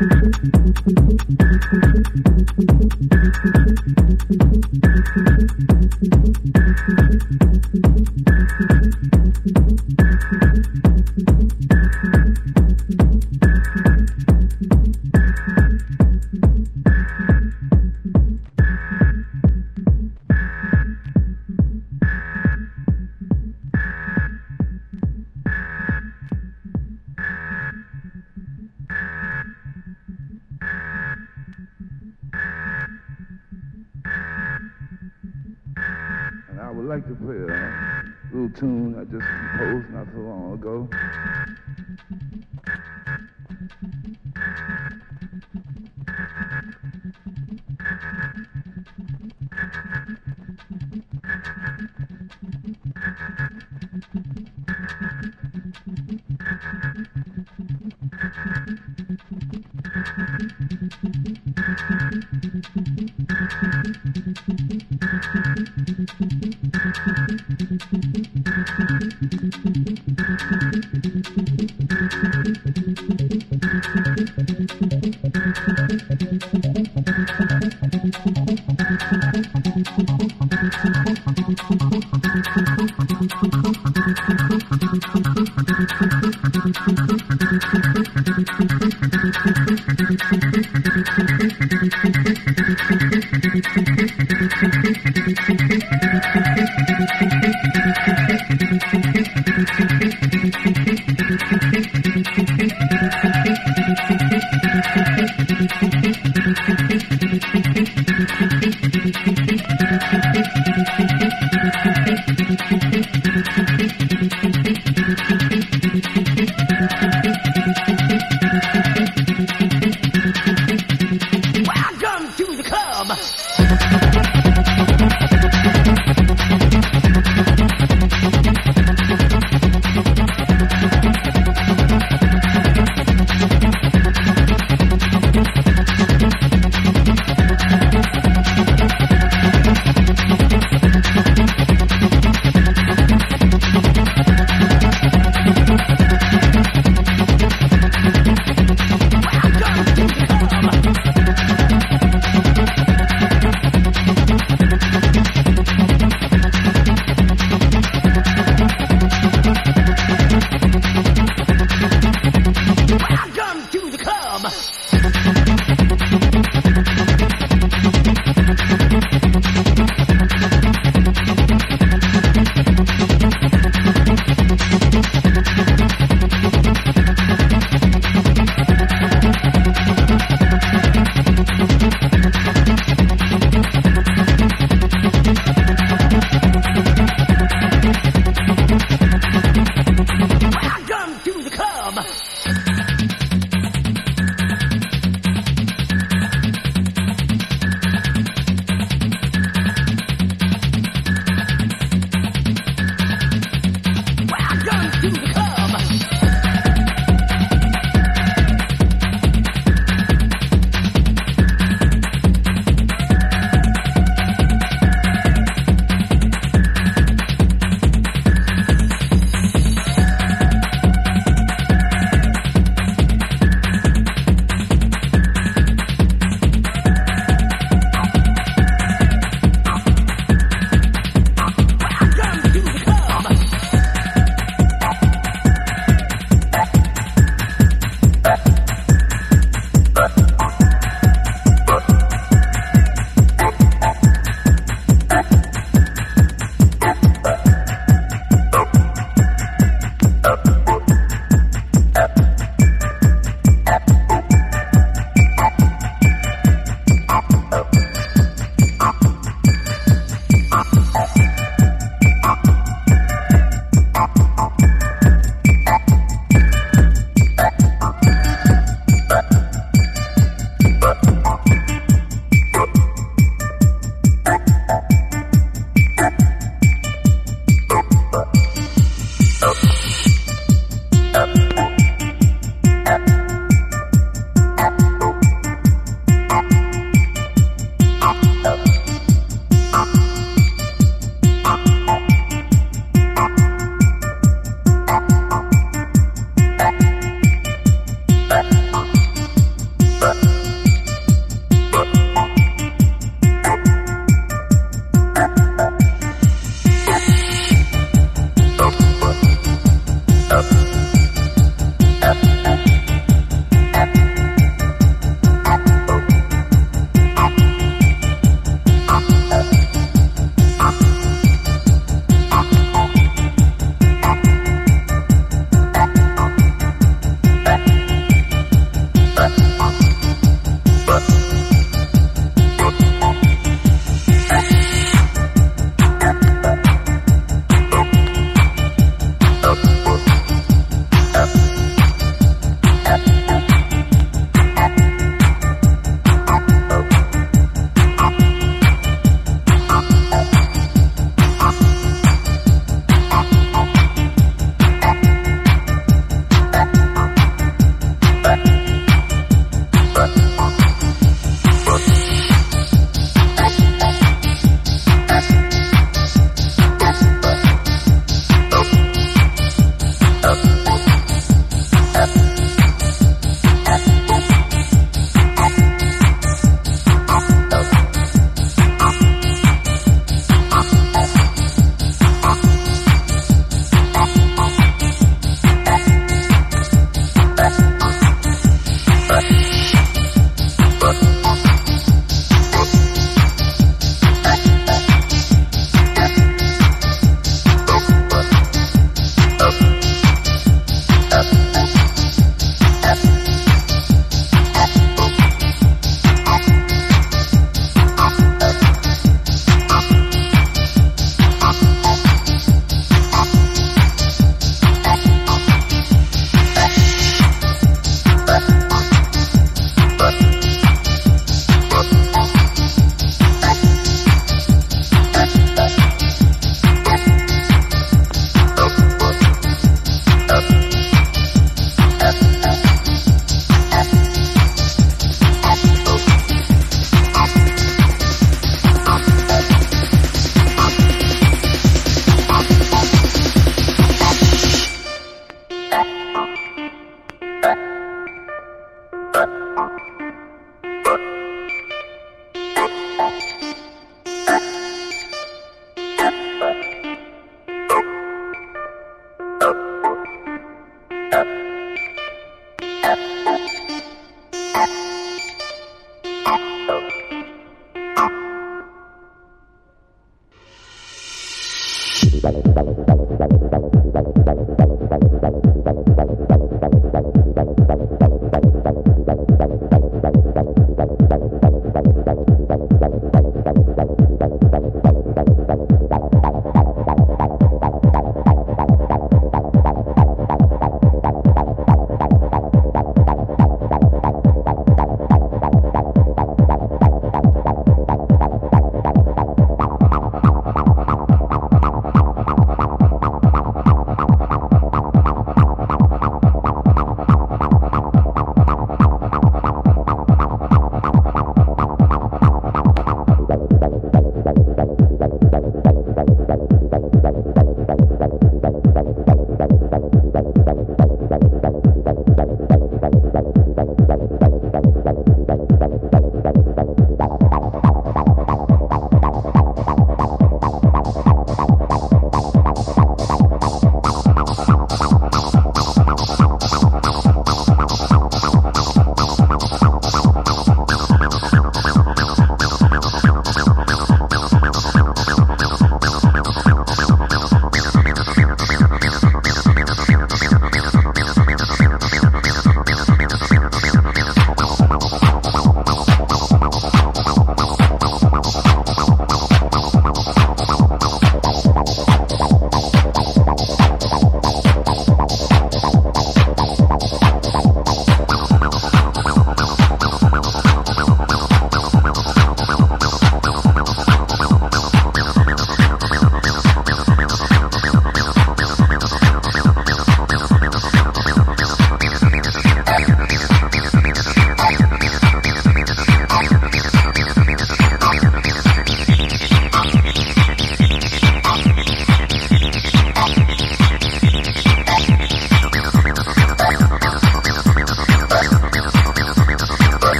Welcome to the club. Welcome to the club. And I would like to play a little tune I just composed not so long ago.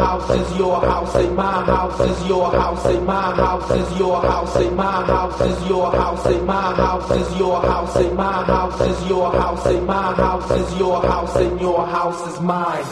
house is your house and my house is your house and my house is your house and my house is your house and my house is your house and my house is your house and my house is your house and your house is mine.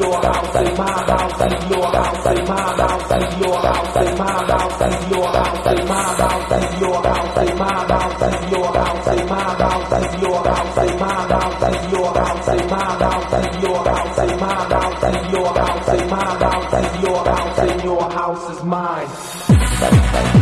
your house, my house, your house, my house, your house, my house, your house, my house, your house, my house, your house, my house, your house, my house, your house, my house, your house, your house, your house, your house is mine.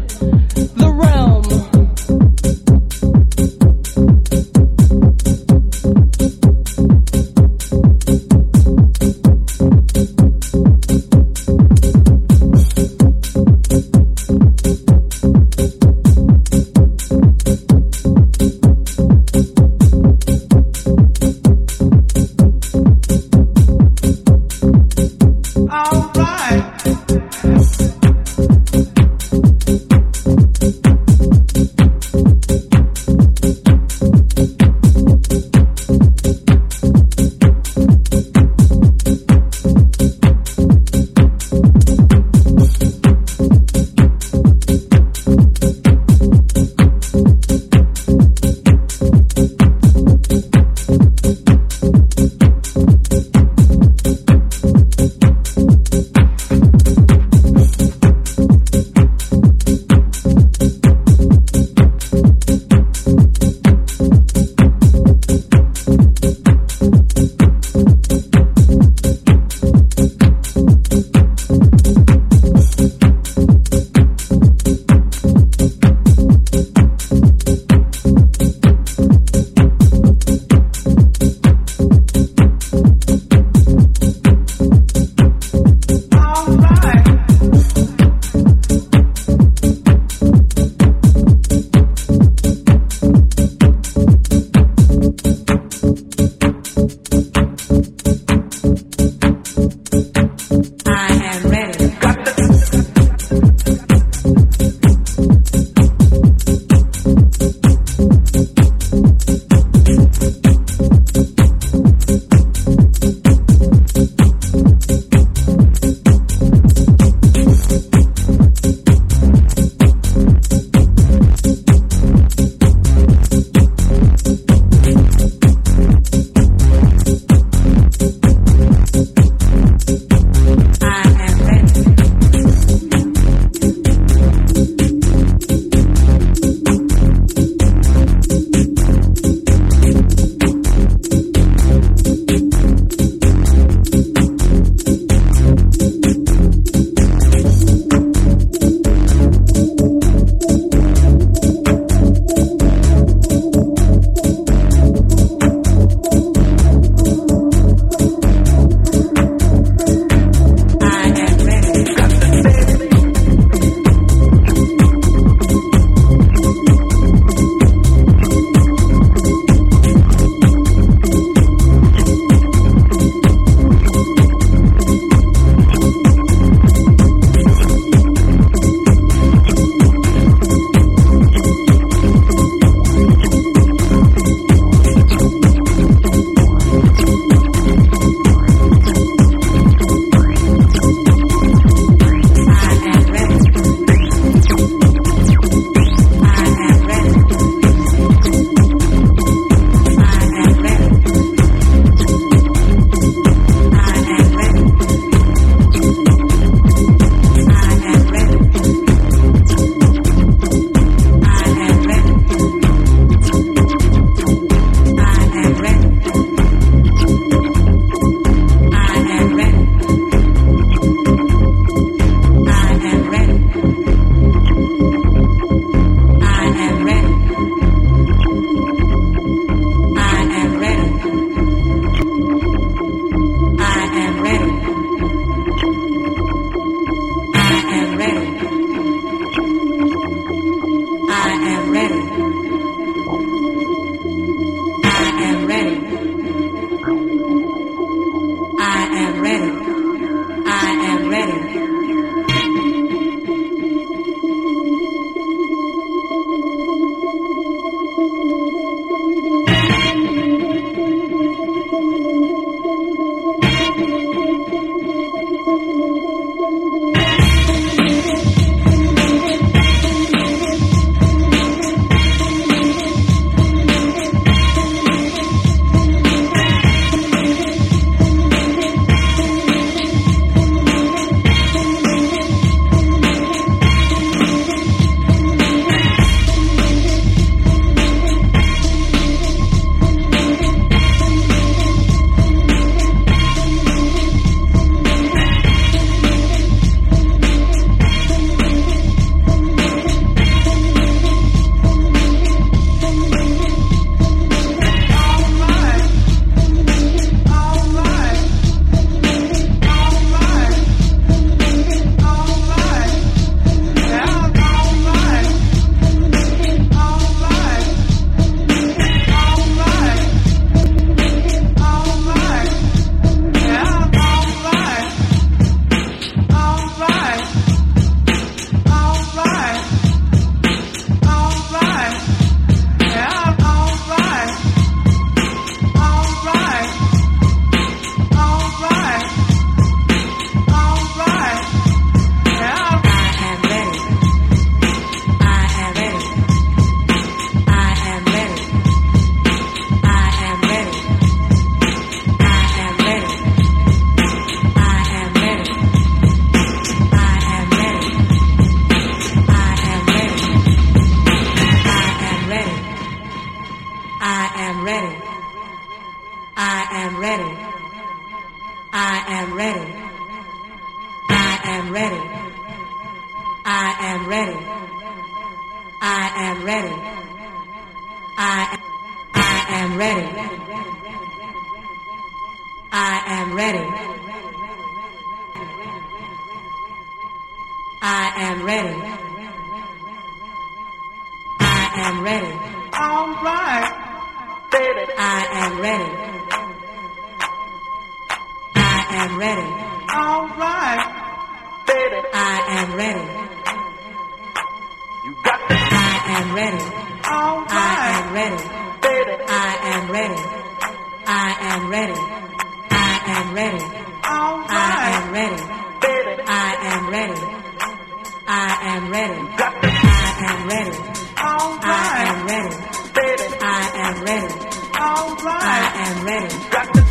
I am ready. I am ready. All right. I am ready. Baby. I am ready. All right. I am ready.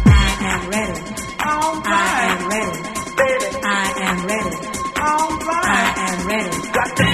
I am ready. All right. I am ready. Baby. I am ready. All right. I am ready.